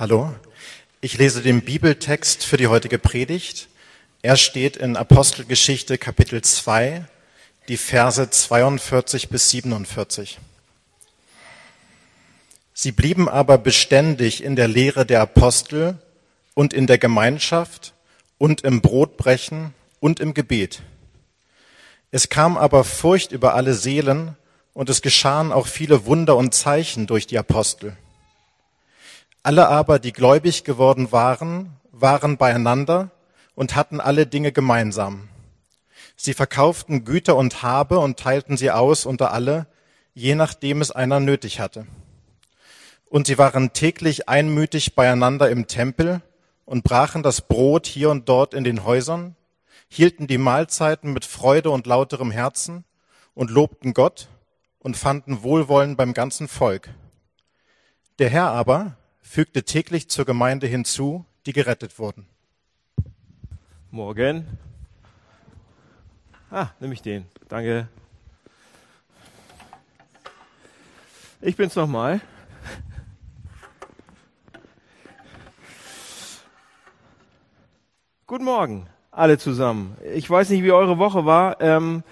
Hallo. Ich lese den Bibeltext für die heutige Predigt. Er steht in Apostelgeschichte Kapitel 2, die Verse 42 bis 47. Sie blieben aber beständig in der Lehre der Apostel und in der Gemeinschaft und im Brotbrechen und im Gebet. Es kam aber Furcht über alle Seelen und es geschahen auch viele Wunder und Zeichen durch die Apostel. Alle aber, die gläubig geworden waren, waren beieinander und hatten alle Dinge gemeinsam. Sie verkauften Güter und Habe und teilten sie aus unter alle, je nachdem es einer nötig hatte. Und sie waren täglich einmütig beieinander im Tempel und brachen das Brot hier und dort in den Häusern, hielten die Mahlzeiten mit Freude und lauterem Herzen und lobten Gott und fanden Wohlwollen beim ganzen Volk. Der Herr aber fügte täglich zur Gemeinde hinzu, die gerettet wurden. Morgen. Ah, nehme ich den. Danke. Ich bin's nochmal. Guten Morgen, alle zusammen. Ich weiß nicht, wie eure Woche war. Ähm,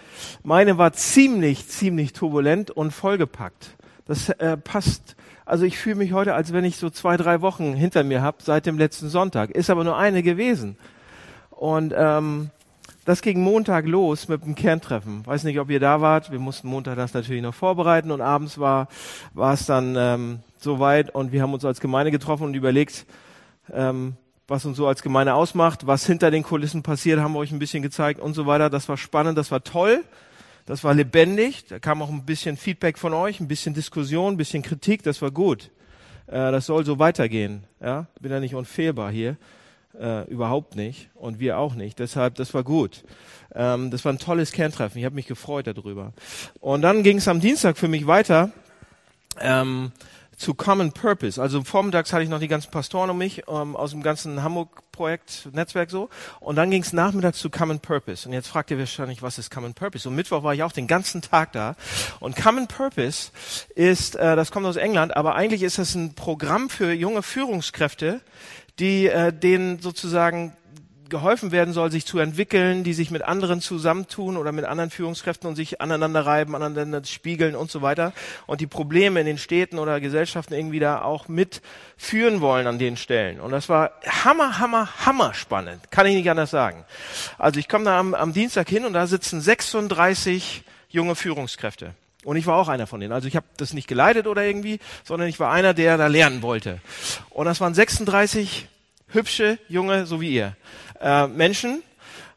meine war ziemlich, ziemlich turbulent und vollgepackt. Das äh, passt also ich fühle mich heute, als wenn ich so zwei, drei Wochen hinter mir habe seit dem letzten Sonntag. Ist aber nur eine gewesen. Und ähm, das ging Montag los mit dem Kerntreffen. Weiß nicht, ob ihr da wart. Wir mussten Montag das natürlich noch vorbereiten und abends war war es dann ähm, soweit und wir haben uns als Gemeinde getroffen und überlegt, ähm, was uns so als Gemeinde ausmacht, was hinter den Kulissen passiert, haben wir euch ein bisschen gezeigt und so weiter. Das war spannend, das war toll. Das war lebendig. Da kam auch ein bisschen Feedback von euch, ein bisschen Diskussion, ein bisschen Kritik. Das war gut. Äh, das soll so weitergehen. Ja, bin ja nicht unfehlbar hier. Äh, überhaupt nicht. Und wir auch nicht. Deshalb, das war gut. Ähm, das war ein tolles Kerntreffen. Ich habe mich gefreut darüber. Und dann ging es am Dienstag für mich weiter. Ähm, zu Common Purpose. Also vormittags hatte ich noch die ganzen Pastoren um mich, ähm, aus dem ganzen Hamburg-Projekt, Netzwerk so. Und dann ging es nachmittags zu Common Purpose. Und jetzt fragt ihr wahrscheinlich, was ist Common Purpose? Und Mittwoch war ich auch den ganzen Tag da. Und Common Purpose ist, äh, das kommt aus England, aber eigentlich ist das ein Programm für junge Führungskräfte, die äh, denen sozusagen geholfen werden soll, sich zu entwickeln, die sich mit anderen zusammentun oder mit anderen Führungskräften und sich aneinander reiben, aneinander spiegeln und so weiter und die Probleme in den Städten oder Gesellschaften irgendwie da auch mitführen wollen an den Stellen. Und das war hammer, hammer, hammer spannend. Kann ich nicht anders sagen. Also ich komme da am, am Dienstag hin und da sitzen 36 junge Führungskräfte. Und ich war auch einer von denen. Also ich habe das nicht geleitet oder irgendwie, sondern ich war einer, der da lernen wollte. Und das waren 36 hübsche, junge, so wie ihr äh, Menschen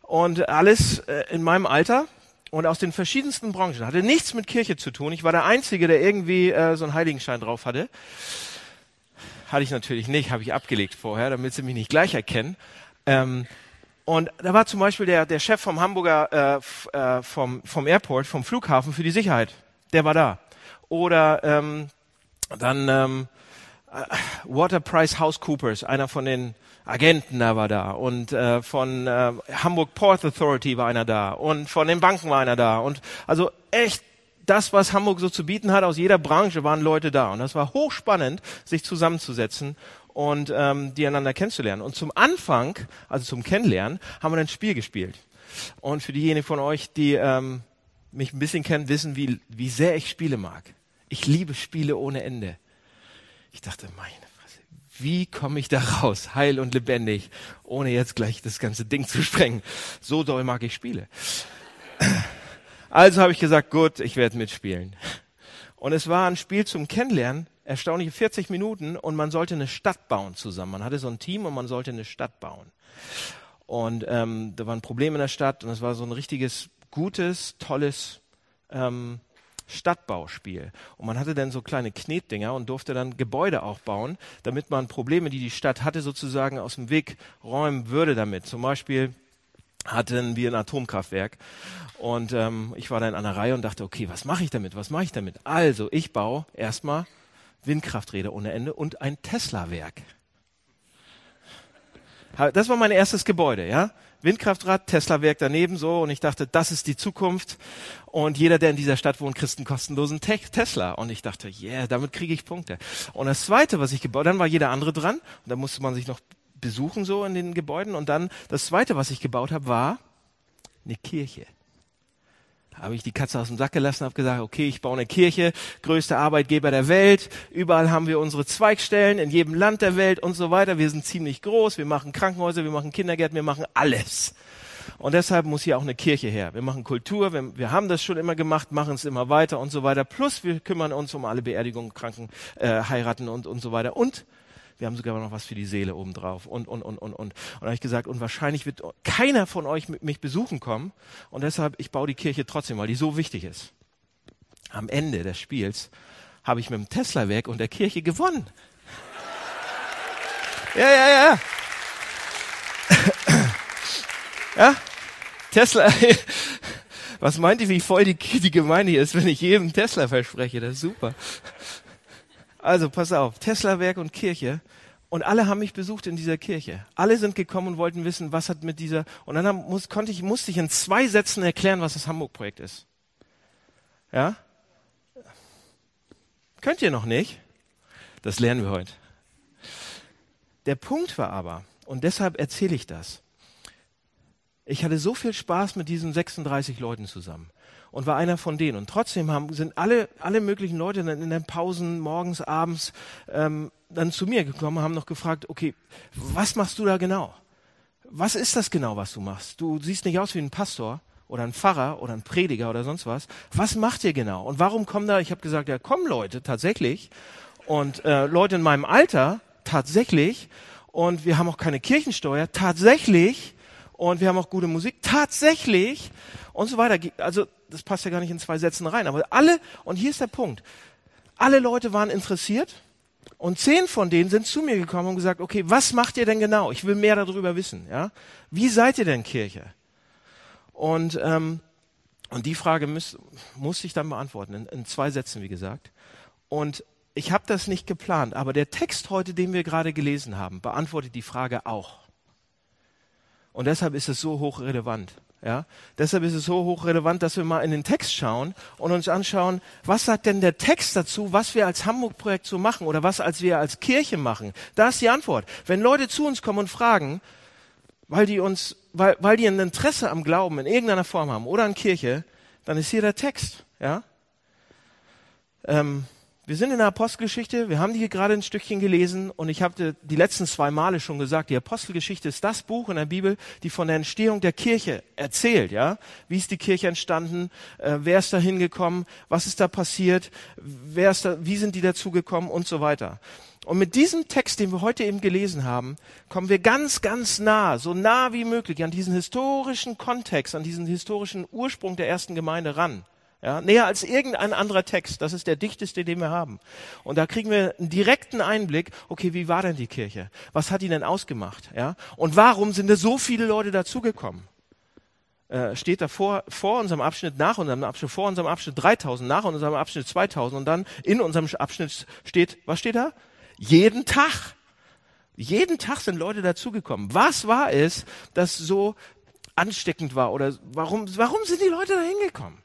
und alles äh, in meinem Alter und aus den verschiedensten Branchen. Hatte nichts mit Kirche zu tun. Ich war der Einzige, der irgendwie äh, so einen Heiligenschein drauf hatte. Hatte ich natürlich nicht, habe ich abgelegt vorher, damit sie mich nicht gleich erkennen. Ähm, und da war zum Beispiel der, der Chef vom Hamburger, äh, äh, vom, vom Airport, vom Flughafen für die Sicherheit. Der war da. Oder ähm, dann ähm, äh, Water Price House Coopers, einer von den Agenten da war da und äh, von äh, Hamburg Port Authority war einer da und von den Banken war einer da und also echt das, was Hamburg so zu bieten hat, aus jeder Branche waren Leute da und das war hochspannend, sich zusammenzusetzen und ähm, die einander kennenzulernen. Und zum Anfang, also zum Kennenlernen, haben wir ein Spiel gespielt. Und für diejenigen von euch, die ähm, mich ein bisschen kennen, wissen, wie, wie sehr ich Spiele mag. Ich liebe Spiele ohne Ende. Ich dachte, meine wie komme ich da raus, heil und lebendig, ohne jetzt gleich das ganze Ding zu sprengen. So doll mag ich Spiele. Also habe ich gesagt, gut, ich werde mitspielen. Und es war ein Spiel zum Kennenlernen, erstaunliche 40 Minuten und man sollte eine Stadt bauen zusammen. Man hatte so ein Team und man sollte eine Stadt bauen. Und ähm, da war ein Problem in der Stadt und es war so ein richtiges, gutes, tolles ähm, Stadtbauspiel. Und man hatte dann so kleine Knetdinger und durfte dann Gebäude auch bauen, damit man Probleme, die die Stadt hatte, sozusagen aus dem Weg räumen würde damit. Zum Beispiel hatten wir ein Atomkraftwerk und ähm, ich war da in einer Reihe und dachte, okay, was mache ich damit? Was mache ich damit? Also, ich baue erstmal Windkrafträder ohne Ende und ein Tesla-Werk. Das war mein erstes Gebäude, ja. Windkraftrad, Tesla-Werk daneben so und ich dachte, das ist die Zukunft. Und jeder, der in dieser Stadt wohnt, kriegt einen kostenlosen Te Tesla. Und ich dachte, yeah, damit kriege ich Punkte. Und das Zweite, was ich gebaut, dann war jeder andere dran. Und da musste man sich noch besuchen so in den Gebäuden. Und dann das Zweite, was ich gebaut habe, war eine Kirche habe ich die Katze aus dem Sack gelassen, habe gesagt, okay, ich baue eine Kirche, größter Arbeitgeber der Welt, überall haben wir unsere Zweigstellen, in jedem Land der Welt und so weiter. Wir sind ziemlich groß, wir machen Krankenhäuser, wir machen Kindergärten, wir machen alles. Und deshalb muss hier auch eine Kirche her. Wir machen Kultur, wir, wir haben das schon immer gemacht, machen es immer weiter und so weiter. Plus wir kümmern uns um alle Beerdigungen, Kranken, äh, heiraten und, und so weiter. Und wir haben sogar noch was für die Seele obendrauf und, und, und, und, und. Und da habe ich gesagt, und wahrscheinlich wird keiner von euch mich besuchen kommen. Und deshalb, ich baue die Kirche trotzdem, weil die so wichtig ist. Am Ende des Spiels habe ich mit dem Tesla-Werk und der Kirche gewonnen. Ja, ja, ja. Ja, Tesla. Was meint ihr, wie voll die, die Gemeinde ist, wenn ich jedem Tesla verspreche? Das ist super. Also pass auf, Tesla-Werk und Kirche. Und alle haben mich besucht in dieser Kirche. Alle sind gekommen und wollten wissen, was hat mit dieser. Und dann muss, konnte ich, musste ich in zwei Sätzen erklären, was das Hamburg-Projekt ist. Ja? Könnt ihr noch nicht? Das lernen wir heute. Der Punkt war aber, und deshalb erzähle ich das. Ich hatte so viel Spaß mit diesen 36 Leuten zusammen und war einer von denen. Und trotzdem haben, sind alle, alle möglichen Leute dann in den Pausen, morgens, abends, ähm, dann zu mir gekommen, haben noch gefragt, okay, was machst du da genau? Was ist das genau, was du machst? Du siehst nicht aus wie ein Pastor oder ein Pfarrer oder ein Prediger oder sonst was. Was macht ihr genau? Und warum kommen da, ich habe gesagt, ja, kommen Leute tatsächlich und äh, Leute in meinem Alter tatsächlich und wir haben auch keine Kirchensteuer tatsächlich und wir haben auch gute Musik tatsächlich und so weiter. Also das passt ja gar nicht in zwei Sätzen rein, aber alle, und hier ist der Punkt, alle Leute waren interessiert und zehn von denen sind zu mir gekommen und gesagt, okay, was macht ihr denn genau? Ich will mehr darüber wissen. Ja? Wie seid ihr denn Kirche? Und, ähm, und die Frage muss, muss ich dann beantworten, in, in zwei Sätzen, wie gesagt. Und ich habe das nicht geplant, aber der Text heute, den wir gerade gelesen haben, beantwortet die Frage auch. Und deshalb ist es so hochrelevant. Ja, deshalb ist es so hochrelevant, dass wir mal in den Text schauen und uns anschauen, was sagt denn der Text dazu, was wir als Hamburg-Projekt so machen oder was als wir als Kirche machen. Da ist die Antwort. Wenn Leute zu uns kommen und fragen, weil die uns, weil, weil die ein Interesse am Glauben in irgendeiner Form haben oder an Kirche, dann ist hier der Text. Ja. Ähm, wir sind in der Apostelgeschichte, wir haben die hier gerade ein Stückchen gelesen und ich habe die letzten zwei Male schon gesagt, die Apostelgeschichte ist das Buch in der Bibel, die von der Entstehung der Kirche erzählt, ja? Wie ist die Kirche entstanden? Äh, wer ist da hingekommen? Was ist da passiert? Wer ist da, wie sind die dazugekommen und so weiter? Und mit diesem Text, den wir heute eben gelesen haben, kommen wir ganz, ganz nah, so nah wie möglich an diesen historischen Kontext, an diesen historischen Ursprung der ersten Gemeinde ran. Ja, näher als irgendein anderer Text. Das ist der dichteste, den wir haben. Und da kriegen wir einen direkten Einblick, okay, wie war denn die Kirche? Was hat die denn ausgemacht? Ja? Und warum sind da so viele Leute dazugekommen? Äh, steht da vor, vor unserem Abschnitt, nach unserem Abschnitt, vor unserem Abschnitt 3000, nach unserem Abschnitt 2000 und dann in unserem Abschnitt steht, was steht da? Jeden Tag. Jeden Tag sind Leute dazugekommen. Was war es, das so ansteckend war? Oder warum, warum sind die Leute da hingekommen?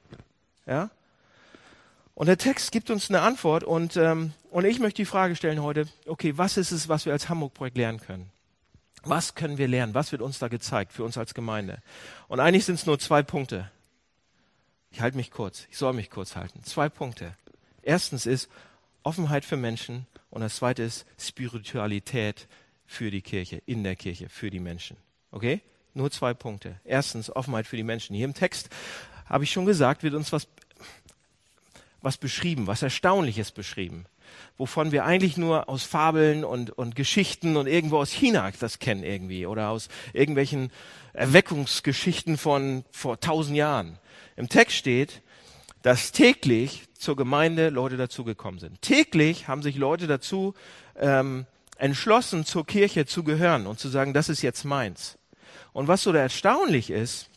Ja? Und der Text gibt uns eine Antwort und, ähm, und ich möchte die Frage stellen heute, okay, was ist es, was wir als Hamburg-Projekt lernen können? Was können wir lernen? Was wird uns da gezeigt für uns als Gemeinde? Und eigentlich sind es nur zwei Punkte. Ich halte mich kurz. Ich soll mich kurz halten. Zwei Punkte. Erstens ist Offenheit für Menschen und das zweite ist Spiritualität für die Kirche, in der Kirche, für die Menschen. Okay? Nur zwei Punkte. Erstens Offenheit für die Menschen. Hier im Text habe ich schon gesagt, wird uns was, was beschrieben, was Erstaunliches beschrieben, wovon wir eigentlich nur aus Fabeln und, und Geschichten und irgendwo aus China das kennen irgendwie oder aus irgendwelchen Erweckungsgeschichten von vor tausend Jahren. Im Text steht, dass täglich zur Gemeinde Leute dazugekommen sind. Täglich haben sich Leute dazu ähm, entschlossen, zur Kirche zu gehören und zu sagen, das ist jetzt meins. Und was so erstaunlich ist,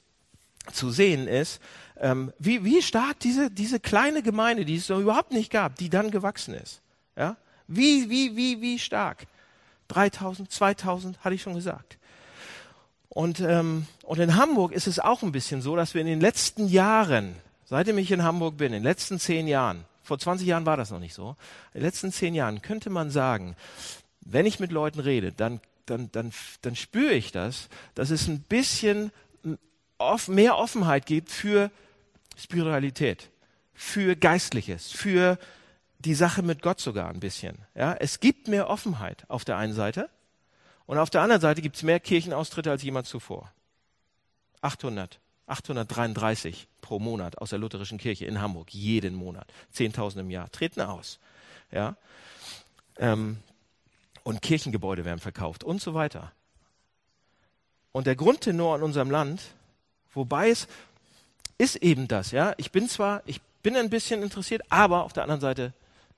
zu sehen ist, ähm, wie, wie stark diese, diese kleine Gemeinde, die es noch überhaupt nicht gab, die dann gewachsen ist. Ja? Wie, wie, wie, wie stark. 3000, 2000, hatte ich schon gesagt. Und, ähm, und in Hamburg ist es auch ein bisschen so, dass wir in den letzten Jahren, seitdem ich in Hamburg bin, in den letzten zehn Jahren, vor 20 Jahren war das noch nicht so, in den letzten zehn Jahren könnte man sagen, wenn ich mit Leuten rede, dann, dann, dann, dann spüre ich das, dass es ein bisschen mehr Offenheit gibt für Spiritualität, für Geistliches, für die Sache mit Gott sogar ein bisschen. Ja, es gibt mehr Offenheit auf der einen Seite und auf der anderen Seite gibt es mehr Kirchenaustritte als jemals zuvor. 800, 833 pro Monat aus der lutherischen Kirche in Hamburg, jeden Monat. 10.000 im Jahr treten aus. Ja? Ähm, und Kirchengebäude werden verkauft und so weiter. Und der Grundtenor in unserem Land, wobei es ist eben das, ja. Ich bin zwar, ich bin ein bisschen interessiert, aber auf der anderen Seite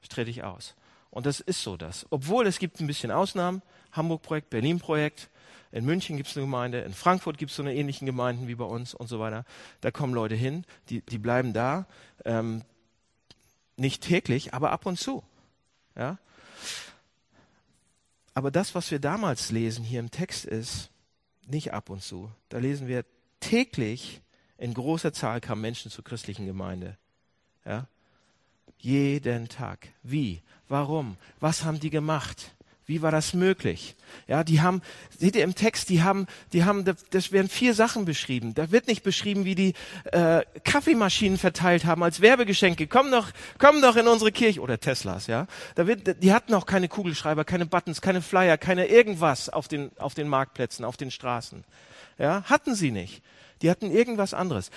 trete ich aus. Und das ist so das. Obwohl es gibt ein bisschen Ausnahmen, Hamburg-Projekt, Berlin-Projekt. In München gibt es eine Gemeinde, in Frankfurt gibt es so eine ähnlichen Gemeinden wie bei uns und so weiter. Da kommen Leute hin, die, die bleiben da, ähm, nicht täglich, aber ab und zu. Ja? Aber das, was wir damals lesen hier im Text ist, nicht ab und zu. Da lesen wir täglich in großer Zahl kamen Menschen zur christlichen Gemeinde. Ja? Jeden Tag. Wie? Warum? Was haben die gemacht? Wie war das möglich? Ja, die haben, seht ihr im Text, die haben, die haben, das werden vier Sachen beschrieben. Da wird nicht beschrieben, wie die äh, Kaffeemaschinen verteilt haben als Werbegeschenke. Komm doch, komm doch in unsere Kirche oder Teslas, ja. Da wird, die hatten auch keine Kugelschreiber, keine Buttons, keine Flyer, keine irgendwas auf den auf den Marktplätzen, auf den Straßen. Ja, hatten sie nicht. Die hatten irgendwas anderes.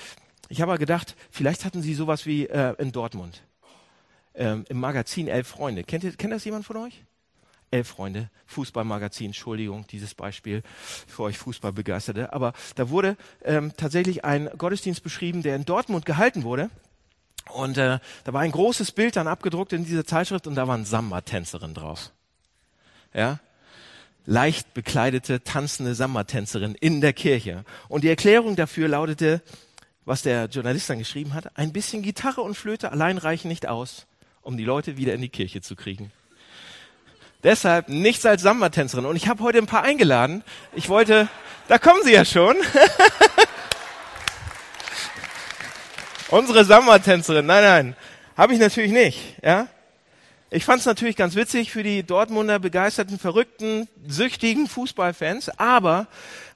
Ich habe gedacht, vielleicht hatten sie sowas wie äh, in Dortmund ähm, im Magazin Elf Freunde. Kennt, ihr, kennt das jemand von euch? Elf Freunde, Fußballmagazin, Entschuldigung, dieses Beispiel für euch Fußballbegeisterte. Aber da wurde ähm, tatsächlich ein Gottesdienst beschrieben, der in Dortmund gehalten wurde. Und äh, da war ein großes Bild dann abgedruckt in dieser Zeitschrift und da waren Samba-Tänzerinnen drauf. Ja, leicht bekleidete, tanzende Samba-Tänzerin in der Kirche. Und die Erklärung dafür lautete, was der Journalist dann geschrieben hat, ein bisschen Gitarre und Flöte allein reichen nicht aus, um die Leute wieder in die Kirche zu kriegen. Deshalb nichts als Samba-Tänzerin. Und ich habe heute ein paar eingeladen. Ich wollte, da kommen sie ja schon. Unsere Samba-Tänzerin. Nein, nein, habe ich natürlich nicht. Ja, ich fand es natürlich ganz witzig für die Dortmunder begeisterten, verrückten, süchtigen Fußballfans. Aber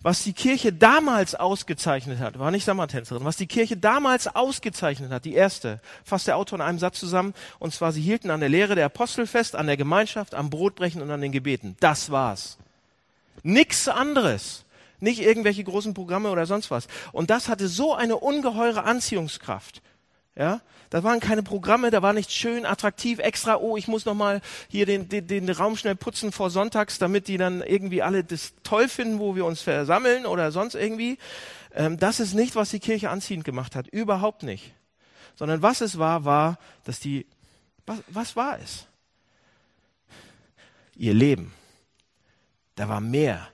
was die Kirche damals ausgezeichnet hat, war nicht Sommertänzerin, was die Kirche damals ausgezeichnet hat, die erste, fasst der Autor in einem Satz zusammen, und zwar, sie hielten an der Lehre der Apostel fest, an der Gemeinschaft, am Brotbrechen und an den Gebeten. Das war's. Nix anderes. Nicht irgendwelche großen Programme oder sonst was. Und das hatte so eine ungeheure Anziehungskraft. Ja, da waren keine Programme, da war nicht schön, attraktiv, extra, oh, ich muss noch mal hier den, den, den Raum schnell putzen vor Sonntags, damit die dann irgendwie alle das toll finden, wo wir uns versammeln oder sonst irgendwie. Ähm, das ist nicht, was die Kirche anziehend gemacht hat. Überhaupt nicht. Sondern was es war, war, dass die, was, was war es? Ihr Leben. Da war mehr.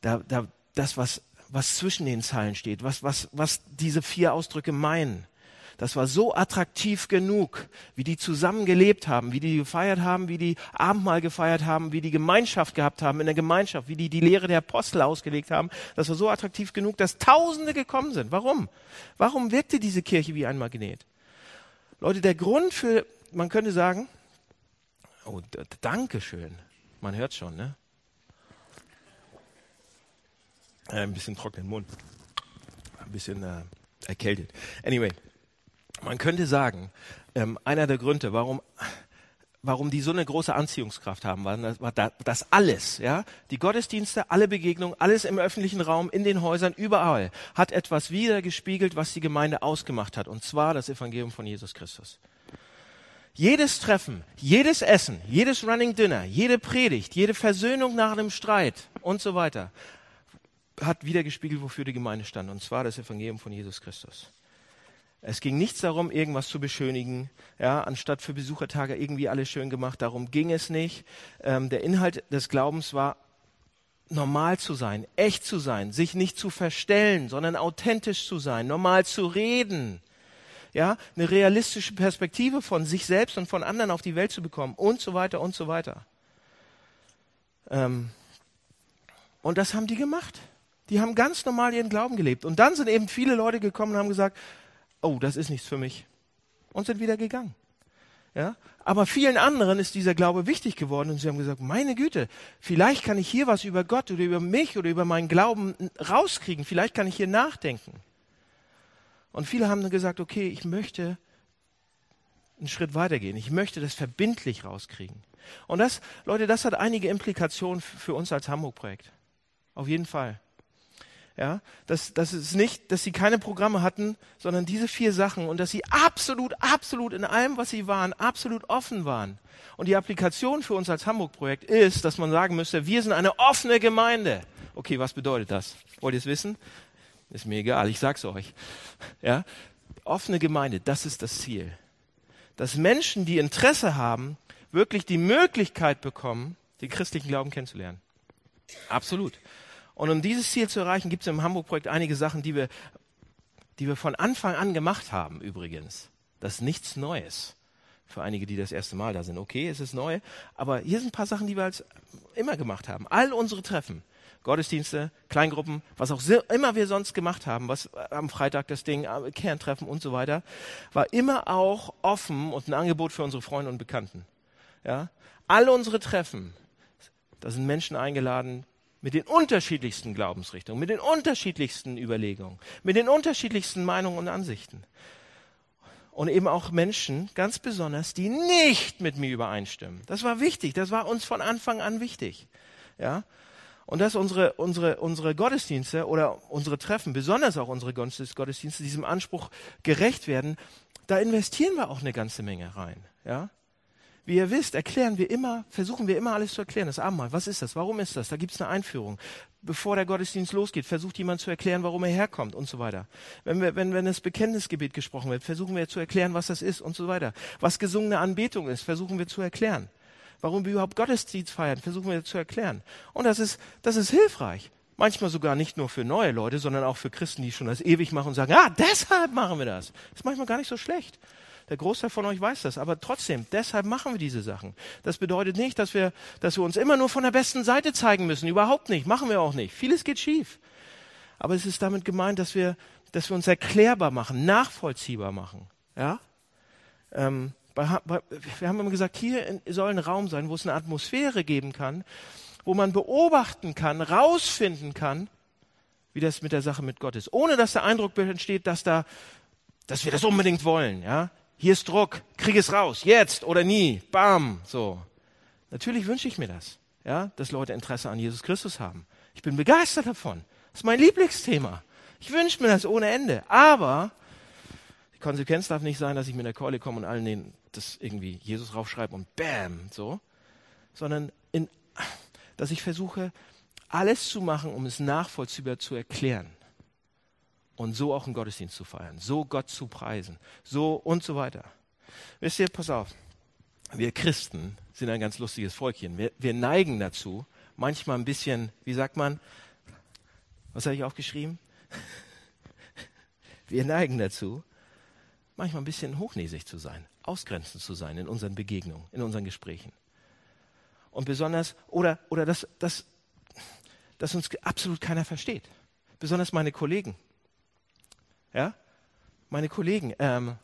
Da, da, das, was, was zwischen den Zeilen steht, was, was, was diese vier Ausdrücke meinen das war so attraktiv genug, wie die zusammen gelebt haben, wie die gefeiert haben, wie die Abendmahl gefeiert haben, wie die Gemeinschaft gehabt haben in der Gemeinschaft, wie die die Lehre der Apostel ausgelegt haben. Das war so attraktiv genug, dass Tausende gekommen sind. Warum? Warum wirkte diese Kirche wie ein Magnet? Leute, der Grund für, man könnte sagen, oh, danke schön. Man hört schon, ne? Äh, ein bisschen trockenen Mund. Ein bisschen äh, erkältet. Anyway, man könnte sagen, ähm, einer der Gründe, warum warum die so eine große Anziehungskraft haben, war das alles, ja, die Gottesdienste, alle Begegnungen, alles im öffentlichen Raum, in den Häusern, überall, hat etwas wiedergespiegelt, was die Gemeinde ausgemacht hat, und zwar das Evangelium von Jesus Christus. Jedes Treffen, jedes Essen, jedes Running Dinner, jede Predigt, jede Versöhnung nach einem Streit und so weiter, hat wiedergespiegelt, wofür die Gemeinde stand, und zwar das Evangelium von Jesus Christus. Es ging nichts darum, irgendwas zu beschönigen, ja, anstatt für Besuchertage irgendwie alles schön gemacht. Darum ging es nicht. Ähm, der Inhalt des Glaubens war, normal zu sein, echt zu sein, sich nicht zu verstellen, sondern authentisch zu sein, normal zu reden. Ja, eine realistische Perspektive von sich selbst und von anderen auf die Welt zu bekommen und so weiter und so weiter. Ähm, und das haben die gemacht. Die haben ganz normal ihren Glauben gelebt. Und dann sind eben viele Leute gekommen und haben gesagt, oh, das ist nichts für mich. Und sind wieder gegangen. Ja? Aber vielen anderen ist dieser Glaube wichtig geworden und sie haben gesagt, meine Güte, vielleicht kann ich hier was über Gott oder über mich oder über meinen Glauben rauskriegen. Vielleicht kann ich hier nachdenken. Und viele haben dann gesagt, okay, ich möchte einen Schritt weitergehen. Ich möchte das verbindlich rauskriegen. Und das, Leute, das hat einige Implikationen für uns als Hamburg-Projekt. Auf jeden Fall. Ja, dass, dass es nicht, dass sie keine Programme hatten, sondern diese vier Sachen und dass sie absolut, absolut in allem, was sie waren, absolut offen waren. Und die Applikation für uns als Hamburg-Projekt ist, dass man sagen müsste, wir sind eine offene Gemeinde. Okay, was bedeutet das? Wollt ihr es wissen? Ist mir egal, ich sag's euch. Ja, offene Gemeinde, das ist das Ziel. Dass Menschen, die Interesse haben, wirklich die Möglichkeit bekommen, den christlichen Glauben kennenzulernen. Absolut. Und um dieses Ziel zu erreichen, gibt es im Hamburg-Projekt einige Sachen, die wir, die wir von Anfang an gemacht haben, übrigens. Das ist nichts Neues. Für einige, die das erste Mal da sind. Okay, es ist neu. Aber hier sind ein paar Sachen, die wir als immer gemacht haben. All unsere Treffen, Gottesdienste, Kleingruppen, was auch immer wir sonst gemacht haben, was am Freitag das Ding, äh, Kerntreffen und so weiter, war immer auch offen und ein Angebot für unsere Freunde und Bekannten. Ja? All unsere Treffen, da sind Menschen eingeladen, mit den unterschiedlichsten Glaubensrichtungen, mit den unterschiedlichsten Überlegungen, mit den unterschiedlichsten Meinungen und Ansichten. Und eben auch Menschen, ganz besonders, die nicht mit mir übereinstimmen. Das war wichtig, das war uns von Anfang an wichtig. Ja? Und dass unsere, unsere, unsere Gottesdienste oder unsere Treffen, besonders auch unsere Gottesdienste, diesem Anspruch gerecht werden, da investieren wir auch eine ganze Menge rein. Ja? Wie ihr wisst, erklären wir immer, versuchen wir immer alles zu erklären. Das Abendmahl, was ist das? Warum ist das? Da gibt es eine Einführung. Bevor der Gottesdienst losgeht, versucht jemand zu erklären, warum er herkommt und so weiter. Wenn, wir, wenn, wenn das Bekenntnisgebet gesprochen wird, versuchen wir zu erklären, was das ist und so weiter. Was gesungene Anbetung ist, versuchen wir zu erklären. Warum wir überhaupt Gottesdienst feiern, versuchen wir zu erklären. Und das ist, das ist hilfreich. Manchmal sogar nicht nur für neue Leute, sondern auch für Christen, die schon das ewig machen und sagen, ah, deshalb machen wir das. Das ist manchmal gar nicht so schlecht. Der Großteil von euch weiß das. Aber trotzdem, deshalb machen wir diese Sachen. Das bedeutet nicht, dass wir, dass wir uns immer nur von der besten Seite zeigen müssen. Überhaupt nicht. Machen wir auch nicht. Vieles geht schief. Aber es ist damit gemeint, dass wir, dass wir uns erklärbar machen, nachvollziehbar machen. Ja? Ähm, bei, bei, wir haben immer gesagt, hier soll ein Raum sein, wo es eine Atmosphäre geben kann, wo man beobachten kann, rausfinden kann, wie das mit der Sache mit Gott ist, ohne dass der Eindruck entsteht, dass da, dass wir das unbedingt wollen. Ja, hier ist Druck, krieg es raus, jetzt oder nie, bam, so. Natürlich wünsche ich mir das, ja, dass Leute Interesse an Jesus Christus haben. Ich bin begeistert davon. Das ist mein Lieblingsthema. Ich wünsche mir das ohne Ende. Aber die Konsequenz darf nicht sein, dass ich mit der Keule komme und allen denen das irgendwie Jesus raufschreibe und bam, so. Sondern in, dass ich versuche, alles zu machen, um es nachvollziehbar zu erklären und so auch einen Gottesdienst zu feiern, so Gott zu preisen, so und so weiter. Wisst ihr, pass auf, wir Christen sind ein ganz lustiges Volkchen. Wir, wir neigen dazu, manchmal ein bisschen, wie sagt man, was habe ich aufgeschrieben? Wir neigen dazu, manchmal ein bisschen hochnäsig zu sein, ausgrenzend zu sein in unseren Begegnungen, in unseren Gesprächen. Und besonders, oder, oder dass, dass, dass uns absolut keiner versteht. Besonders meine Kollegen. Ja? Meine Kollegen, ähm,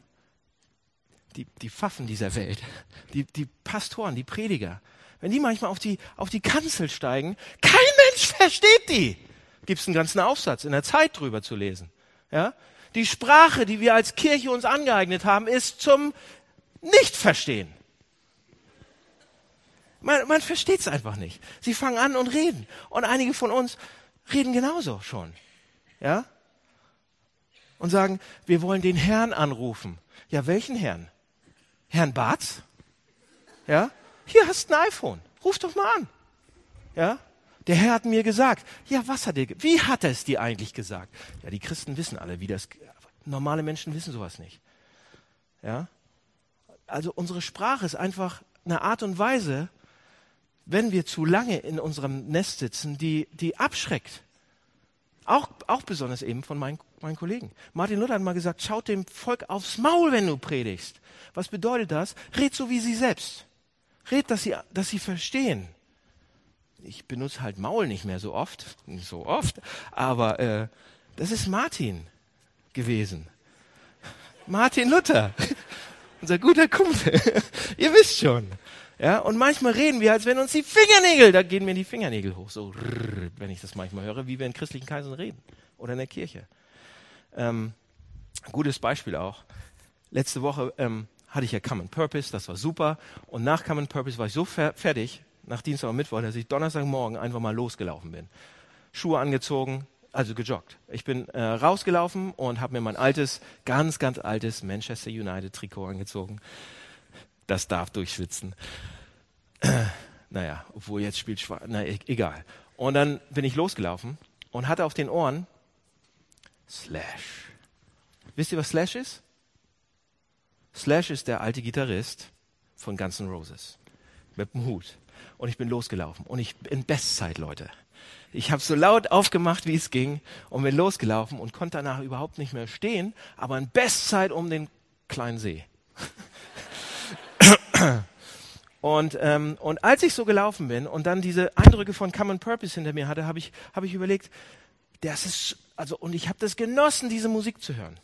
die, die Pfaffen dieser Welt, die, die Pastoren, die Prediger, wenn die manchmal auf die, auf die Kanzel steigen, kein Mensch versteht die. Gibt es einen ganzen Aufsatz in der Zeit drüber zu lesen. Ja? Die Sprache, die wir als Kirche uns angeeignet haben, ist zum Nicht-Verstehen. Man, man versteht es einfach nicht. Sie fangen an und reden. Und einige von uns reden genauso schon. Ja? Und sagen, wir wollen den Herrn anrufen. Ja, welchen Herrn? Herrn Barz? Ja? Hier hast du ein iPhone. Ruf doch mal an. Ja? Der Herr hat mir gesagt. Ja, was hat er, wie hat er es dir eigentlich gesagt? Ja, die Christen wissen alle, wie das, normale Menschen wissen sowas nicht. Ja? Also unsere Sprache ist einfach eine Art und Weise, wenn wir zu lange in unserem Nest sitzen, die, die abschreckt. Auch, auch besonders eben von meinen, meinen Kollegen. Martin Luther hat mal gesagt, schaut dem Volk aufs Maul, wenn du predigst. Was bedeutet das? Red so wie sie selbst. Red, dass sie, dass sie verstehen. ich benutze halt Maul nicht mehr so oft, nicht so oft, aber äh, das ist Martin gewesen. Martin Luther, unser guter Kumpel. Ihr wisst schon. Ja, und manchmal reden wir, als wenn uns die Fingernägel, da gehen mir die Fingernägel hoch, so, wenn ich das manchmal höre, wie wir in christlichen Kreisen reden oder in der Kirche. Ähm, gutes Beispiel auch. Letzte Woche ähm, hatte ich ja Common Purpose, das war super. Und nach Common Purpose war ich so fer fertig, nach Dienstag und Mittwoch, dass ich Donnerstagmorgen einfach mal losgelaufen bin. Schuhe angezogen, also gejoggt. Ich bin äh, rausgelaufen und habe mir mein altes, ganz, ganz altes Manchester United Trikot angezogen. Das darf durchschwitzen. Naja, obwohl jetzt spielt Schwarz, na e egal. Und dann bin ich losgelaufen und hatte auf den Ohren Slash. Wisst ihr, was Slash ist? Slash ist der alte Gitarrist von Guns N' Roses mit dem Hut. Und ich bin losgelaufen und ich bin Bestzeit, Leute. Ich habe so laut aufgemacht, wie es ging und bin losgelaufen und konnte danach überhaupt nicht mehr stehen, aber in Bestzeit um den kleinen See. Und, ähm, und als ich so gelaufen bin und dann diese Eindrücke von Common Purpose hinter mir hatte, habe ich, hab ich überlegt, das ist, also, und ich habe das genossen, diese Musik zu hören.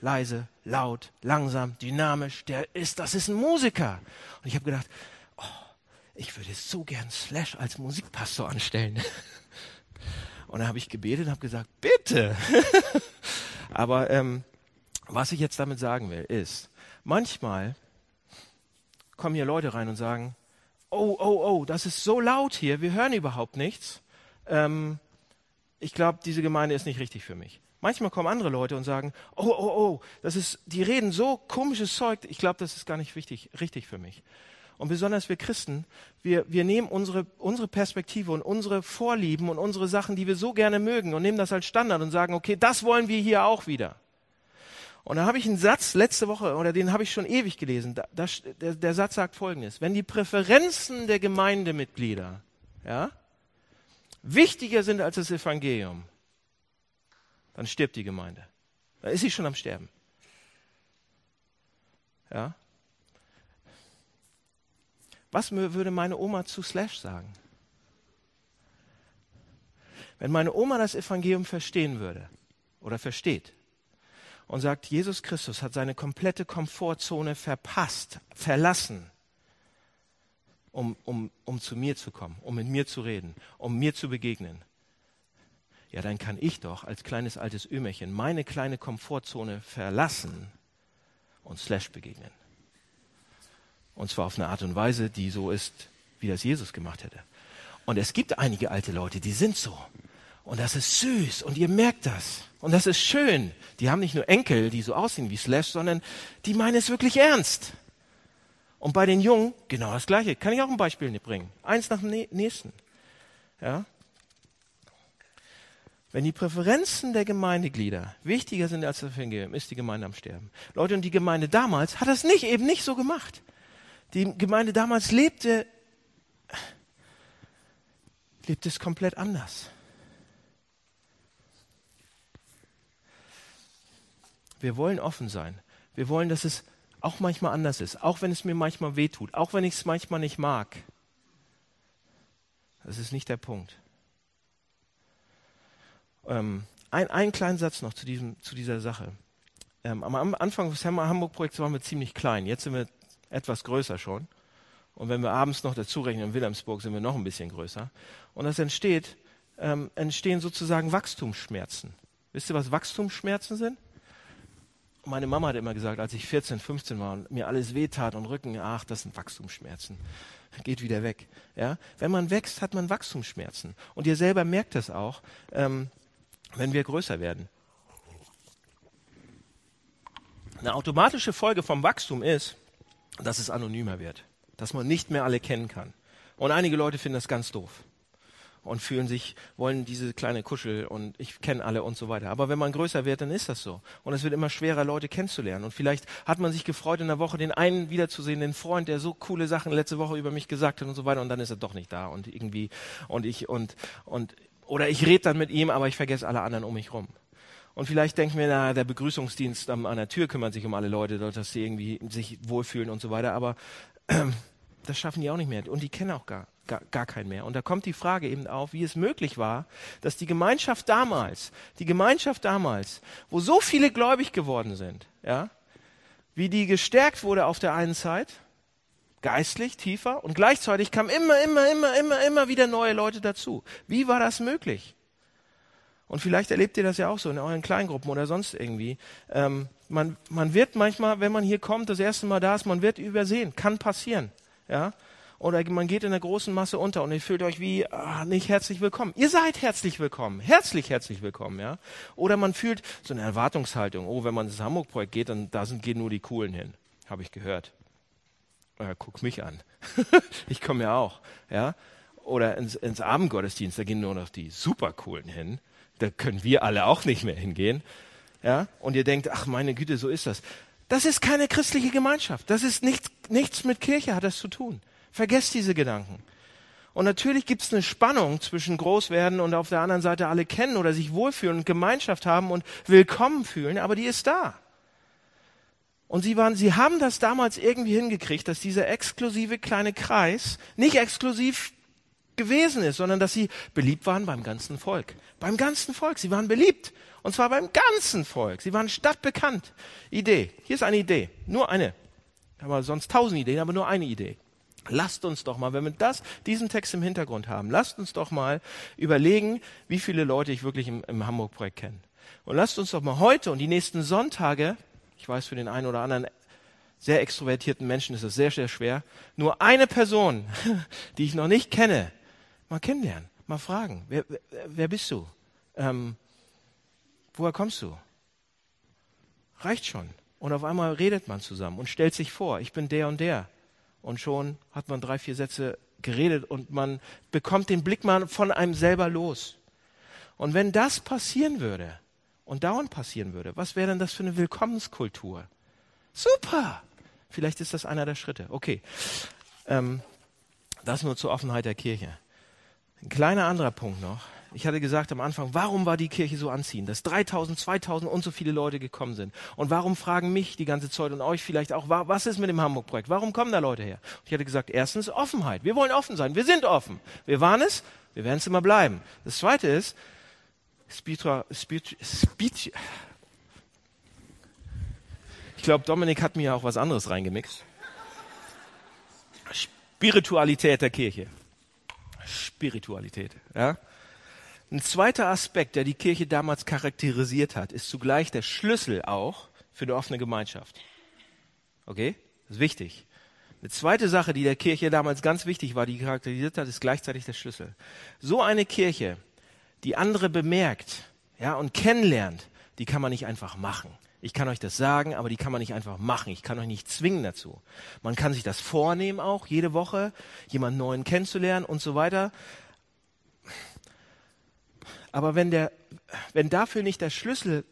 Leise, laut, langsam, dynamisch, der ist, das ist ein Musiker. Und ich habe gedacht, oh, ich würde so gern Slash als Musikpastor anstellen. Und dann habe ich gebetet und habe gesagt, bitte. Aber ähm, was ich jetzt damit sagen will, ist, manchmal kommen hier Leute rein und sagen, oh, oh, oh, das ist so laut hier, wir hören überhaupt nichts. Ähm, ich glaube, diese Gemeinde ist nicht richtig für mich. Manchmal kommen andere Leute und sagen, oh, oh, oh, das ist, die reden so komisches Zeug, ich glaube, das ist gar nicht wichtig, richtig für mich. Und besonders wir Christen, wir, wir nehmen unsere, unsere Perspektive und unsere Vorlieben und unsere Sachen, die wir so gerne mögen und nehmen das als Standard und sagen, okay, das wollen wir hier auch wieder. Und da habe ich einen Satz letzte Woche, oder den habe ich schon ewig gelesen. Da, da, der, der Satz sagt folgendes. Wenn die Präferenzen der Gemeindemitglieder ja, wichtiger sind als das Evangelium, dann stirbt die Gemeinde. Da ist sie schon am Sterben. Ja? Was würde meine Oma zu Slash sagen? Wenn meine Oma das Evangelium verstehen würde oder versteht und sagt, Jesus Christus hat seine komplette Komfortzone verpasst, verlassen, um, um, um zu mir zu kommen, um mit mir zu reden, um mir zu begegnen, ja, dann kann ich doch als kleines altes Ömerchen meine kleine Komfortzone verlassen und Slash begegnen. Und zwar auf eine Art und Weise, die so ist, wie das Jesus gemacht hätte. Und es gibt einige alte Leute, die sind so. Und das ist süß und ihr merkt das. Und das ist schön. Die haben nicht nur Enkel, die so aussehen wie Slash, sondern die meinen es wirklich ernst. Und bei den Jungen genau das Gleiche. Kann ich auch ein Beispiel bringen. Eins nach dem nächsten. Ja? Wenn die Präferenzen der Gemeindeglieder wichtiger sind als das Evangelium, ist die Gemeinde am Sterben. Leute, und die Gemeinde damals hat das nicht, eben nicht so gemacht. Die Gemeinde damals lebte, lebte es komplett anders. Wir wollen offen sein. Wir wollen, dass es auch manchmal anders ist, auch wenn es mir manchmal wehtut, auch wenn ich es manchmal nicht mag. Das ist nicht der Punkt. Ähm, ein, einen kleinen Satz noch zu, diesem, zu dieser Sache. Ähm, am Anfang des Hamburg-Projekts waren wir ziemlich klein. Jetzt sind wir etwas größer schon. Und wenn wir abends noch dazu rechnen, in Wilhelmsburg sind wir noch ein bisschen größer. Und das entsteht, ähm, entstehen sozusagen Wachstumsschmerzen. Wisst ihr, was Wachstumsschmerzen sind? Meine Mama hat immer gesagt, als ich 14, 15 war und mir alles wehtat und Rücken, ach, das sind Wachstumsschmerzen. Geht wieder weg. Ja? Wenn man wächst, hat man Wachstumsschmerzen. Und ihr selber merkt das auch, ähm, wenn wir größer werden. Eine automatische Folge vom Wachstum ist, dass es anonymer wird, dass man nicht mehr alle kennen kann. Und einige Leute finden das ganz doof und fühlen sich, wollen diese kleine Kuschel und ich kenne alle und so weiter. Aber wenn man größer wird, dann ist das so. Und es wird immer schwerer, Leute kennenzulernen. Und vielleicht hat man sich gefreut, in der Woche den einen wiederzusehen, den Freund, der so coole Sachen letzte Woche über mich gesagt hat und so weiter. Und dann ist er doch nicht da und irgendwie und ich und und oder ich rede dann mit ihm, aber ich vergesse alle anderen um mich rum. Und vielleicht denken wir, na, der Begrüßungsdienst an, an der Tür kümmert sich um alle Leute, dass sie irgendwie sich wohlfühlen und so weiter. Aber äh, das schaffen die auch nicht mehr. Und die kennen auch gar Gar, gar kein mehr. Und da kommt die Frage eben auf, wie es möglich war, dass die Gemeinschaft damals, die Gemeinschaft damals, wo so viele gläubig geworden sind, ja, wie die gestärkt wurde auf der einen Seite, geistlich tiefer, und gleichzeitig kamen immer, immer, immer, immer, immer wieder neue Leute dazu. Wie war das möglich? Und vielleicht erlebt ihr das ja auch so in euren Kleingruppen oder sonst irgendwie. Ähm, man, man wird manchmal, wenn man hier kommt, das erste Mal da ist, man wird übersehen. Kann passieren. Ja? Oder man geht in der großen Masse unter und ihr fühlt euch wie ah, nicht herzlich willkommen. Ihr seid herzlich willkommen. Herzlich, herzlich willkommen. Ja? Oder man fühlt so eine Erwartungshaltung. Oh, wenn man ins Hamburg-Projekt geht, dann da sind, gehen nur die Coolen hin. Habe ich gehört. Äh, guck mich an. ich komme ja auch. Ja? Oder ins, ins Abendgottesdienst, da gehen nur noch die super coolen hin da können wir alle auch nicht mehr hingehen. Ja? Und ihr denkt, ach meine Güte, so ist das. Das ist keine christliche Gemeinschaft. Das ist nichts, nichts mit Kirche hat das zu tun. Vergesst diese Gedanken. Und natürlich gibt es eine Spannung zwischen Großwerden und auf der anderen Seite alle kennen oder sich wohlfühlen und Gemeinschaft haben und willkommen fühlen, aber die ist da. Und sie waren, sie haben das damals irgendwie hingekriegt, dass dieser exklusive kleine Kreis nicht exklusiv gewesen ist, sondern dass sie beliebt waren beim ganzen Volk. Beim ganzen Volk. Sie waren beliebt. Und zwar beim ganzen Volk. Sie waren stadtbekannt. Idee. Hier ist eine Idee. Nur eine. Aber sonst tausend Ideen, aber nur eine Idee. Lasst uns doch mal, wenn wir das, diesen Text im Hintergrund haben, lasst uns doch mal überlegen, wie viele Leute ich wirklich im, im Hamburg-Projekt kenne. Und lasst uns doch mal heute und die nächsten Sonntage, ich weiß für den einen oder anderen sehr extrovertierten Menschen ist es sehr, sehr schwer, nur eine Person, die ich noch nicht kenne, Mal kennenlernen, mal fragen, wer, wer, wer bist du? Ähm, woher kommst du? Reicht schon. Und auf einmal redet man zusammen und stellt sich vor, ich bin der und der. Und schon hat man drei, vier Sätze geredet und man bekommt den Blick mal von einem selber los. Und wenn das passieren würde und dauernd passieren würde, was wäre denn das für eine Willkommenskultur? Super! Vielleicht ist das einer der Schritte. Okay. Ähm, das nur zur Offenheit der Kirche. Ein kleiner anderer Punkt noch. Ich hatte gesagt am Anfang, warum war die Kirche so anziehend, dass 3000, 2000 und so viele Leute gekommen sind? Und warum fragen mich die ganze Zeit und euch vielleicht auch, was ist mit dem Hamburg-Projekt? Warum kommen da Leute her? Und ich hatte gesagt, erstens Offenheit. Wir wollen offen sein. Wir sind offen. Wir waren es. Wir werden es immer bleiben. Das zweite ist, Spiritua, Spirit, Spirit, ich glaube, Dominik hat mir auch was anderes reingemixt. Spiritualität der Kirche. Spiritualität. Ja? Ein zweiter Aspekt, der die Kirche damals charakterisiert hat, ist zugleich der Schlüssel auch für eine offene Gemeinschaft. Okay? Das ist wichtig. Eine zweite Sache, die der Kirche damals ganz wichtig war, die charakterisiert hat, ist gleichzeitig der Schlüssel. So eine Kirche, die andere bemerkt, ja, und kennenlernt, die kann man nicht einfach machen. Ich kann euch das sagen, aber die kann man nicht einfach machen. Ich kann euch nicht zwingen dazu. Man kann sich das vornehmen auch, jede Woche jemanden neuen kennenzulernen und so weiter. Aber wenn der, wenn dafür nicht der Schlüssel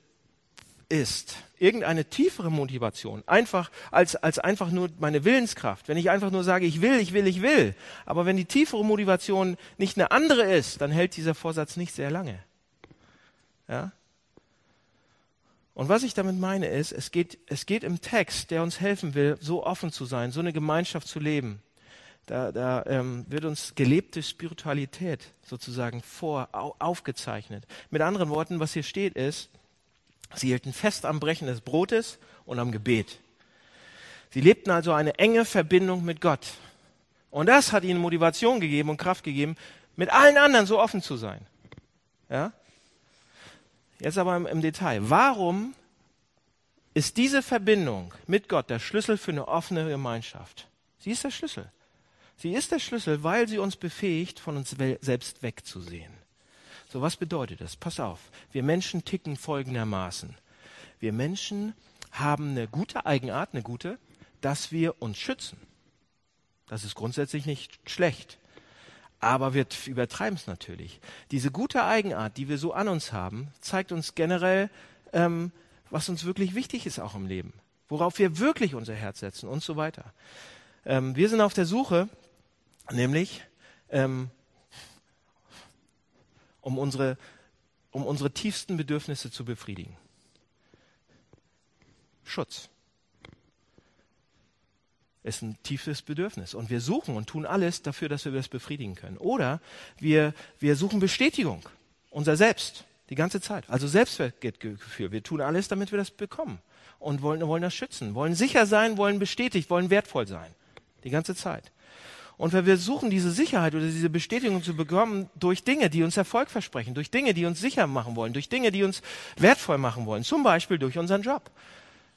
ist, irgendeine tiefere Motivation, einfach als, als einfach nur meine Willenskraft, wenn ich einfach nur sage, ich will, ich will, ich will, aber wenn die tiefere Motivation nicht eine andere ist, dann hält dieser Vorsatz nicht sehr lange. Ja? Und was ich damit meine ist, es geht, es geht im Text, der uns helfen will, so offen zu sein, so eine Gemeinschaft zu leben. Da, da ähm, wird uns gelebte Spiritualität sozusagen vor, au, aufgezeichnet. Mit anderen Worten, was hier steht ist, sie hielten fest am Brechen des Brotes und am Gebet. Sie lebten also eine enge Verbindung mit Gott. Und das hat ihnen Motivation gegeben und Kraft gegeben, mit allen anderen so offen zu sein. Ja? Jetzt aber im, im Detail. Warum ist diese Verbindung mit Gott der Schlüssel für eine offene Gemeinschaft? Sie ist der Schlüssel. Sie ist der Schlüssel, weil sie uns befähigt, von uns selbst wegzusehen. So, was bedeutet das? Pass auf. Wir Menschen ticken folgendermaßen. Wir Menschen haben eine gute Eigenart, eine gute, dass wir uns schützen. Das ist grundsätzlich nicht schlecht. Aber wir übertreiben es natürlich. Diese gute Eigenart, die wir so an uns haben, zeigt uns generell, ähm, was uns wirklich wichtig ist auch im Leben. Worauf wir wirklich unser Herz setzen und so weiter. Ähm, wir sind auf der Suche, nämlich ähm, um, unsere, um unsere tiefsten Bedürfnisse zu befriedigen. Schutz. Ist ein tiefes Bedürfnis. Und wir suchen und tun alles dafür, dass wir das befriedigen können. Oder wir, wir suchen Bestätigung. Unser Selbst. Die ganze Zeit. Also Selbstwertgefühl. Wir tun alles, damit wir das bekommen. Und wollen, wollen das schützen. Wollen sicher sein, wollen bestätigt, wollen wertvoll sein. Die ganze Zeit. Und wenn wir suchen, diese Sicherheit oder diese Bestätigung zu bekommen durch Dinge, die uns Erfolg versprechen, durch Dinge, die uns sicher machen wollen, durch Dinge, die uns wertvoll machen wollen, zum Beispiel durch unseren Job.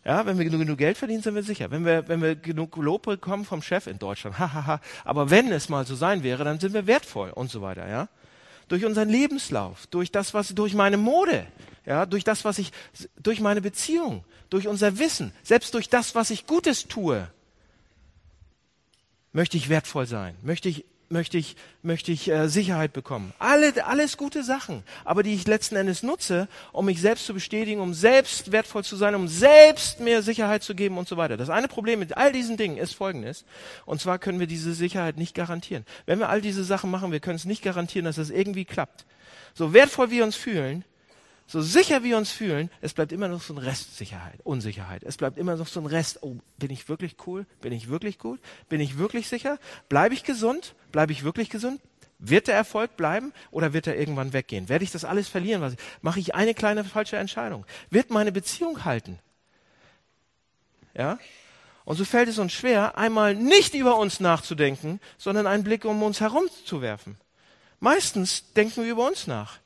Ja, wenn wir genug Geld verdienen, sind wir sicher. Wenn wir, wenn wir genug Lob bekommen vom Chef in Deutschland, hahaha. Aber wenn es mal so sein wäre, dann sind wir wertvoll und so weiter, ja. Durch unseren Lebenslauf, durch das, was, durch meine Mode, ja, durch das, was ich, durch meine Beziehung, durch unser Wissen, selbst durch das, was ich Gutes tue, möchte ich wertvoll sein, möchte ich möchte ich, möchte ich äh, Sicherheit bekommen. Alle, alles gute Sachen, aber die ich letzten Endes nutze, um mich selbst zu bestätigen, um selbst wertvoll zu sein, um selbst mir Sicherheit zu geben und so weiter. Das eine Problem mit all diesen Dingen ist folgendes. Und zwar können wir diese Sicherheit nicht garantieren. Wenn wir all diese Sachen machen, wir können es nicht garantieren, dass das irgendwie klappt. So wertvoll wir uns fühlen, so sicher wir uns fühlen, es bleibt immer noch so ein Restsicherheit, Unsicherheit. Es bleibt immer noch so ein Rest. Oh, bin ich wirklich cool? Bin ich wirklich gut? Bin ich wirklich sicher? Bleibe ich gesund? Bleibe ich wirklich gesund? Wird der Erfolg bleiben oder wird er irgendwann weggehen? Werde ich das alles verlieren? Was, mache ich eine kleine falsche Entscheidung? Wird meine Beziehung halten? Ja? Und so fällt es uns schwer, einmal nicht über uns nachzudenken, sondern einen Blick um uns herum zu werfen. Meistens denken wir über uns nach.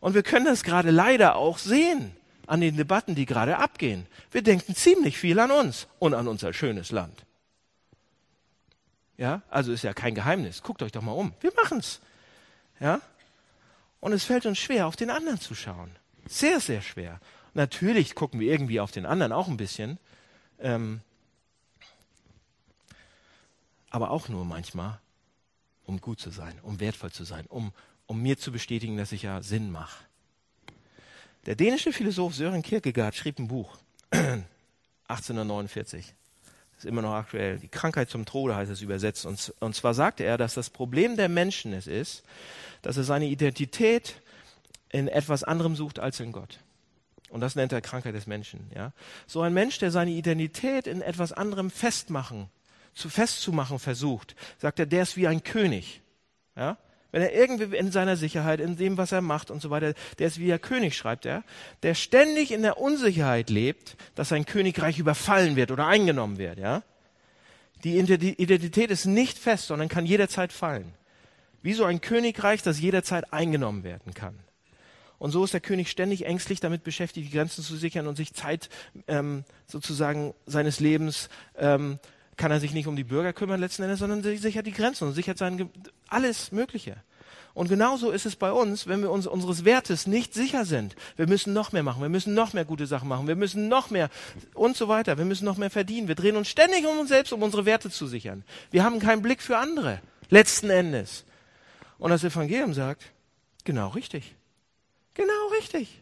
Und wir können das gerade leider auch sehen an den Debatten, die gerade abgehen. Wir denken ziemlich viel an uns und an unser schönes Land. Ja, also ist ja kein Geheimnis. Guckt euch doch mal um. Wir machen's. Ja? Und es fällt uns schwer, auf den anderen zu schauen. Sehr, sehr schwer. Natürlich gucken wir irgendwie auf den anderen auch ein bisschen. Ähm, aber auch nur manchmal, um gut zu sein, um wertvoll zu sein, um um mir zu bestätigen, dass ich ja Sinn mache. Der dänische Philosoph Sören Kierkegaard schrieb ein Buch, 1849. Ist immer noch aktuell. Die Krankheit zum Tode heißt es übersetzt. Und, und zwar sagte er, dass das Problem der Menschen es ist, dass er seine Identität in etwas anderem sucht als in Gott. Und das nennt er Krankheit des Menschen. Ja? So ein Mensch, der seine Identität in etwas anderem festmachen, zu festzumachen versucht, sagt er, der ist wie ein König. Ja? Wenn er irgendwie in seiner Sicherheit, in dem, was er macht und so weiter, der ist wie der König, schreibt er, der ständig in der Unsicherheit lebt, dass sein Königreich überfallen wird oder eingenommen wird, ja. Die Identität ist nicht fest, sondern kann jederzeit fallen. Wie so ein Königreich, das jederzeit eingenommen werden kann. Und so ist der König ständig ängstlich damit beschäftigt, die Grenzen zu sichern und sich Zeit ähm, sozusagen seines Lebens ähm, kann er sich nicht um die Bürger kümmern letzten Endes, sondern sichert die Grenzen und sichert sein, alles Mögliche. Und genauso ist es bei uns, wenn wir uns unseres Wertes nicht sicher sind. Wir müssen noch mehr machen, wir müssen noch mehr gute Sachen machen, wir müssen noch mehr und so weiter, wir müssen noch mehr verdienen. Wir drehen uns ständig um uns selbst, um unsere Werte zu sichern. Wir haben keinen Blick für andere, letzten Endes. Und das Evangelium sagt, genau richtig. Genau richtig.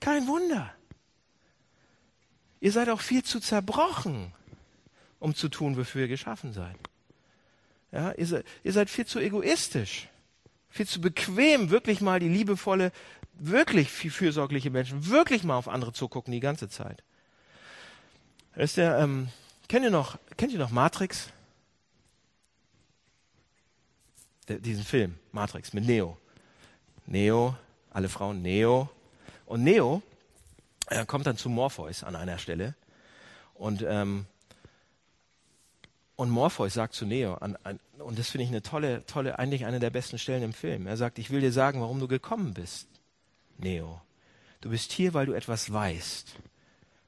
Kein Wunder. Ihr seid auch viel zu zerbrochen um zu tun, wofür ihr geschaffen seid. Ja, ihr, seid, ihr seid viel zu egoistisch, viel zu bequem, wirklich mal die liebevolle, wirklich viel fürsorgliche Menschen, wirklich mal auf andere zu gucken die ganze Zeit. ist der, ähm, kennt ihr noch, kennt ihr noch Matrix? Der, diesen Film, Matrix, mit Neo. Neo, alle Frauen, Neo. Und Neo er kommt dann zu Morpheus an einer Stelle. Und ähm, und Morpheus sagt zu Neo, an, an, und das finde ich eine tolle, tolle, eigentlich eine der besten Stellen im Film. Er sagt, ich will dir sagen, warum du gekommen bist, Neo. Du bist hier, weil du etwas weißt.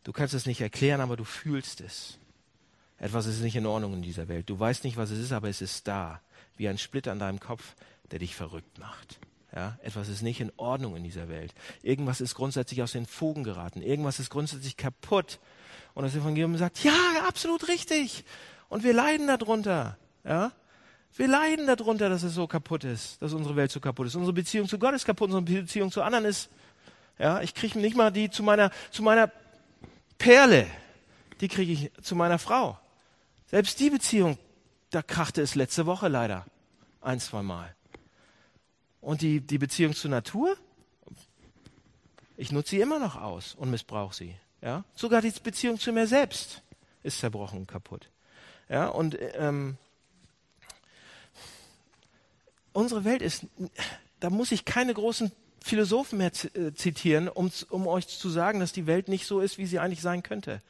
Du kannst es nicht erklären, aber du fühlst es. Etwas ist nicht in Ordnung in dieser Welt. Du weißt nicht, was es ist, aber es ist da. Wie ein Splitter an deinem Kopf, der dich verrückt macht. Ja, etwas ist nicht in Ordnung in dieser Welt. Irgendwas ist grundsätzlich aus den Fugen geraten. Irgendwas ist grundsätzlich kaputt. Und das Evangelium sagt, ja, absolut richtig. Und wir leiden darunter. Ja? Wir leiden darunter, dass es so kaputt ist, dass unsere Welt so kaputt ist. Unsere Beziehung zu Gott ist kaputt, unsere Beziehung zu anderen ist. Ja, ich kriege nicht mal die zu meiner, zu meiner Perle, die kriege ich zu meiner Frau. Selbst die Beziehung, da krachte es letzte Woche leider ein, zwei Mal. Und die, die Beziehung zur Natur, ich nutze sie immer noch aus und missbrauche sie. Ja? Sogar die Beziehung zu mir selbst ist zerbrochen und kaputt. Ja, und ähm, unsere Welt ist, da muss ich keine großen Philosophen mehr äh, zitieren, um, um euch zu sagen, dass die Welt nicht so ist, wie sie eigentlich sein könnte.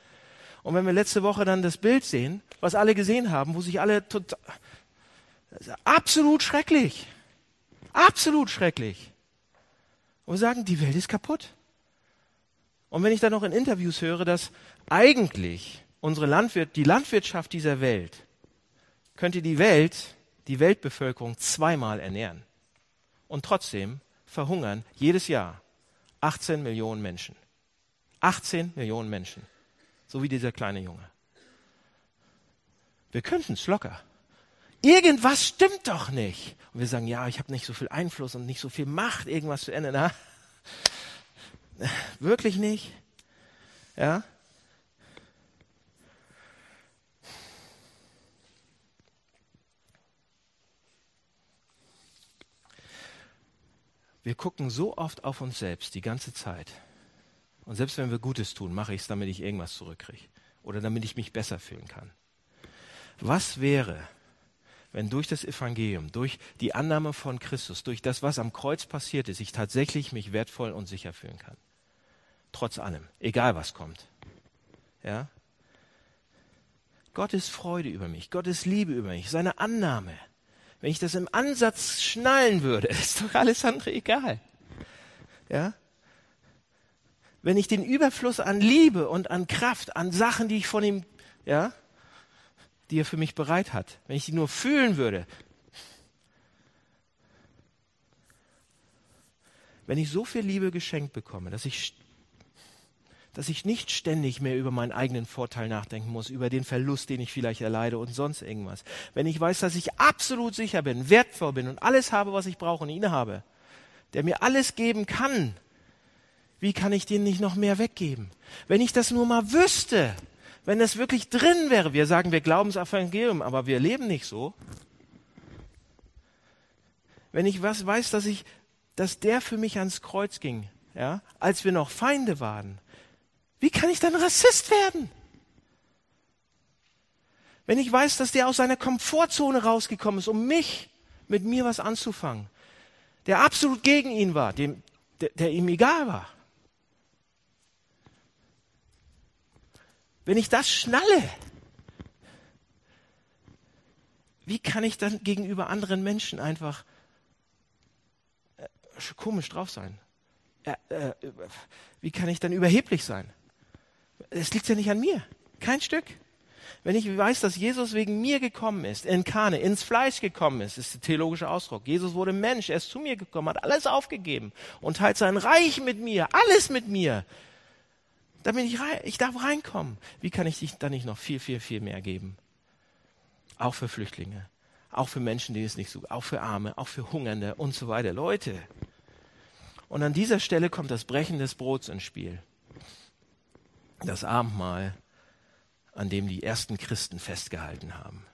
Und wenn wir letzte Woche dann das Bild sehen, was alle gesehen haben, wo sich alle total, absolut schrecklich, absolut schrecklich. Und wir sagen, die Welt ist kaputt. Und wenn ich dann noch in Interviews höre, dass eigentlich unsere Landwirt, die Landwirtschaft dieser Welt könnte die Welt, die Weltbevölkerung zweimal ernähren. Und trotzdem verhungern jedes Jahr 18 Millionen Menschen. 18 Millionen Menschen. So wie dieser kleine Junge. Wir könnten es locker. Irgendwas stimmt doch nicht. Und wir sagen, ja, ich habe nicht so viel Einfluss und nicht so viel Macht, irgendwas zu ändern. Wirklich nicht? Ja? Wir gucken so oft auf uns selbst die ganze Zeit. Und selbst wenn wir Gutes tun, mache ich es, damit ich irgendwas zurückkriege oder damit ich mich besser fühlen kann. Was wäre, wenn durch das Evangelium, durch die Annahme von Christus, durch das, was am Kreuz passiert ist, ich tatsächlich mich wertvoll und sicher fühlen kann? Trotz allem, egal was kommt. Ja? Gottes Freude über mich, Gottes Liebe über mich, seine Annahme. Wenn ich das im Ansatz schnallen würde, ist doch alles andere egal. Ja? Wenn ich den Überfluss an Liebe und an Kraft, an Sachen, die ich von ihm, ja, die er für mich bereit hat, wenn ich die nur fühlen würde, wenn ich so viel Liebe geschenkt bekomme, dass ich dass ich nicht ständig mehr über meinen eigenen Vorteil nachdenken muss, über den Verlust, den ich vielleicht erleide und sonst irgendwas. Wenn ich weiß, dass ich absolut sicher bin, wertvoll bin und alles habe, was ich brauche und ihn habe, der mir alles geben kann, wie kann ich den nicht noch mehr weggeben? Wenn ich das nur mal wüsste, wenn das wirklich drin wäre, wir sagen, wir glauben das Evangelium, aber wir leben nicht so. Wenn ich was weiß, dass ich, dass der für mich ans Kreuz ging, ja, als wir noch Feinde waren, wie kann ich dann Rassist werden? Wenn ich weiß, dass der aus seiner Komfortzone rausgekommen ist, um mich, mit mir was anzufangen, der absolut gegen ihn war, dem, der, der ihm egal war. Wenn ich das schnalle, wie kann ich dann gegenüber anderen Menschen einfach äh, komisch drauf sein? Äh, wie kann ich dann überheblich sein? Es liegt ja nicht an mir. Kein Stück. Wenn ich weiß, dass Jesus wegen mir gekommen ist, in Kane, ins Fleisch gekommen ist, ist der theologische Ausdruck. Jesus wurde Mensch, er ist zu mir gekommen, hat alles aufgegeben und teilt sein Reich mit mir, alles mit mir. Damit ich, rein, ich darf reinkommen. Wie kann ich dich dann nicht noch viel, viel, viel mehr geben? Auch für Flüchtlinge, auch für Menschen, die es nicht so, auch für Arme, auch für Hungernde und so weiter. Leute. Und an dieser Stelle kommt das Brechen des Brots ins Spiel das Abendmahl, an dem die ersten Christen festgehalten haben.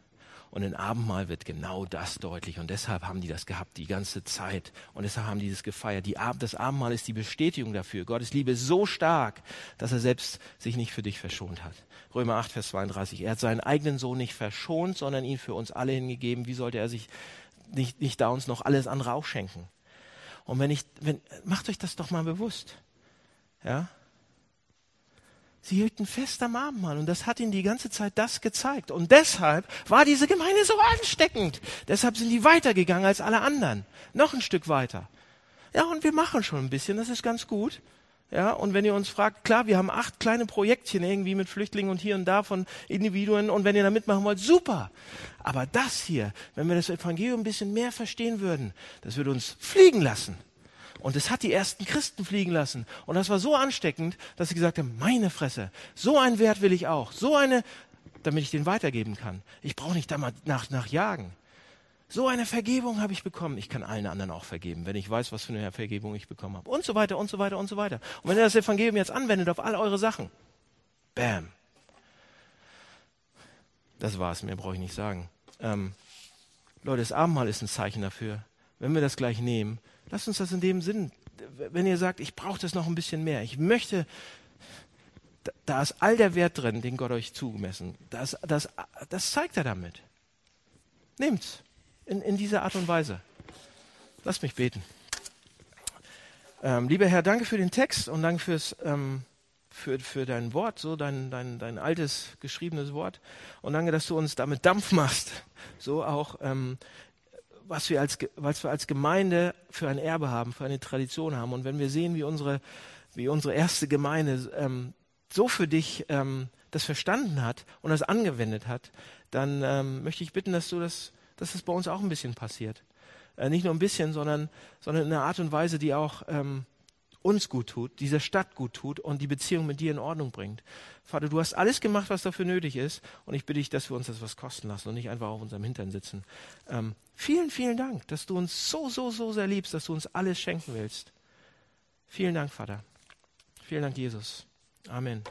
Und im Abendmahl wird genau das deutlich. Und deshalb haben die das gehabt die ganze Zeit. Und deshalb haben die das gefeiert. Die Ab das Abendmahl ist die Bestätigung dafür. Gottes Liebe ist so stark, dass er selbst sich nicht für dich verschont hat. Römer 8, Vers 32. Er hat seinen eigenen Sohn nicht verschont, sondern ihn für uns alle hingegeben. Wie sollte er sich nicht, nicht da uns noch alles andere auch schenken? Und wenn ich, wenn, macht euch das doch mal bewusst. Ja? Sie hielten fest am Abendmahl und das hat ihnen die ganze Zeit das gezeigt. Und deshalb war diese Gemeinde so ansteckend. Deshalb sind die weitergegangen als alle anderen. Noch ein Stück weiter. Ja, und wir machen schon ein bisschen, das ist ganz gut. Ja, und wenn ihr uns fragt, klar, wir haben acht kleine Projektchen irgendwie mit Flüchtlingen und hier und da von Individuen und wenn ihr da mitmachen wollt, super. Aber das hier, wenn wir das Evangelium ein bisschen mehr verstehen würden, das würde uns fliegen lassen. Und es hat die ersten Christen fliegen lassen. Und das war so ansteckend, dass sie gesagt haben, meine Fresse, so einen Wert will ich auch. So eine, damit ich den weitergeben kann. Ich brauche nicht da mal nach, nach jagen. So eine Vergebung habe ich bekommen. Ich kann allen anderen auch vergeben, wenn ich weiß, was für eine Vergebung ich bekommen habe. Und so weiter und so weiter und so weiter. Und wenn ihr das Evangelium jetzt anwendet auf all eure Sachen, bam. Das war's, mehr brauche ich nicht sagen. Ähm, Leute, das Abendmahl ist ein Zeichen dafür. Wenn wir das gleich nehmen, Lasst uns das in dem Sinn, wenn ihr sagt, ich brauche das noch ein bisschen mehr, ich möchte da, da ist all der Wert drin, den Gott euch zugemessen. Das, das, das zeigt er damit. Nehmt's in, in dieser Art und Weise. Lasst mich beten. Ähm, lieber Herr, danke für den Text und danke fürs, ähm, für, für dein Wort, so dein, dein, dein altes geschriebenes Wort. Und danke, dass du uns damit Dampf machst. So auch, ähm, was wir als, was wir als Gemeinde für ein Erbe haben, für eine Tradition haben. Und wenn wir sehen, wie unsere, wie unsere erste Gemeinde ähm, so für dich ähm, das verstanden hat und das angewendet hat, dann ähm, möchte ich bitten, dass du das, dass das bei uns auch ein bisschen passiert. Äh, nicht nur ein bisschen, sondern, sondern in einer Art und Weise, die auch ähm, uns gut tut, dieser Stadt gut tut und die Beziehung mit dir in Ordnung bringt. Vater, du hast alles gemacht, was dafür nötig ist und ich bitte dich, dass wir uns das was kosten lassen und nicht einfach auf unserem Hintern sitzen. Ähm, vielen, vielen Dank, dass du uns so, so, so sehr liebst, dass du uns alles schenken willst. Vielen Dank, Vater. Vielen Dank, Jesus. Amen.